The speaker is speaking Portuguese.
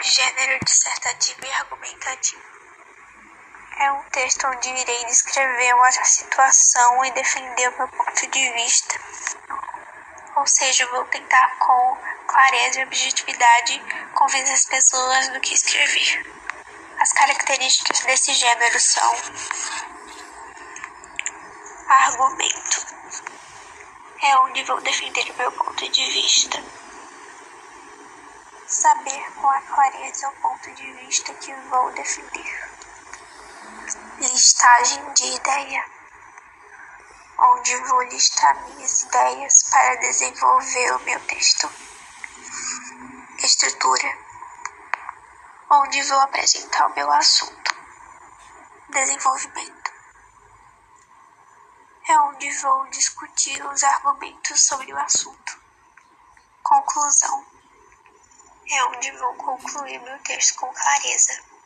Gênero dissertativo e argumentativo. É um texto onde irei descrever uma situação e defender o meu ponto de vista. Ou seja, vou tentar com clareza e objetividade convencer as pessoas do que escrever. As características desse gênero são argumento. É onde vou defender o meu ponto de vista saber com a clareza o ponto de vista que vou defender. Listagem de ideia, onde vou listar minhas ideias para desenvolver o meu texto. Estrutura, onde vou apresentar o meu assunto. Desenvolvimento, é onde vou discutir os argumentos sobre o assunto. Conclusão é onde vou concluir meu texto com clareza.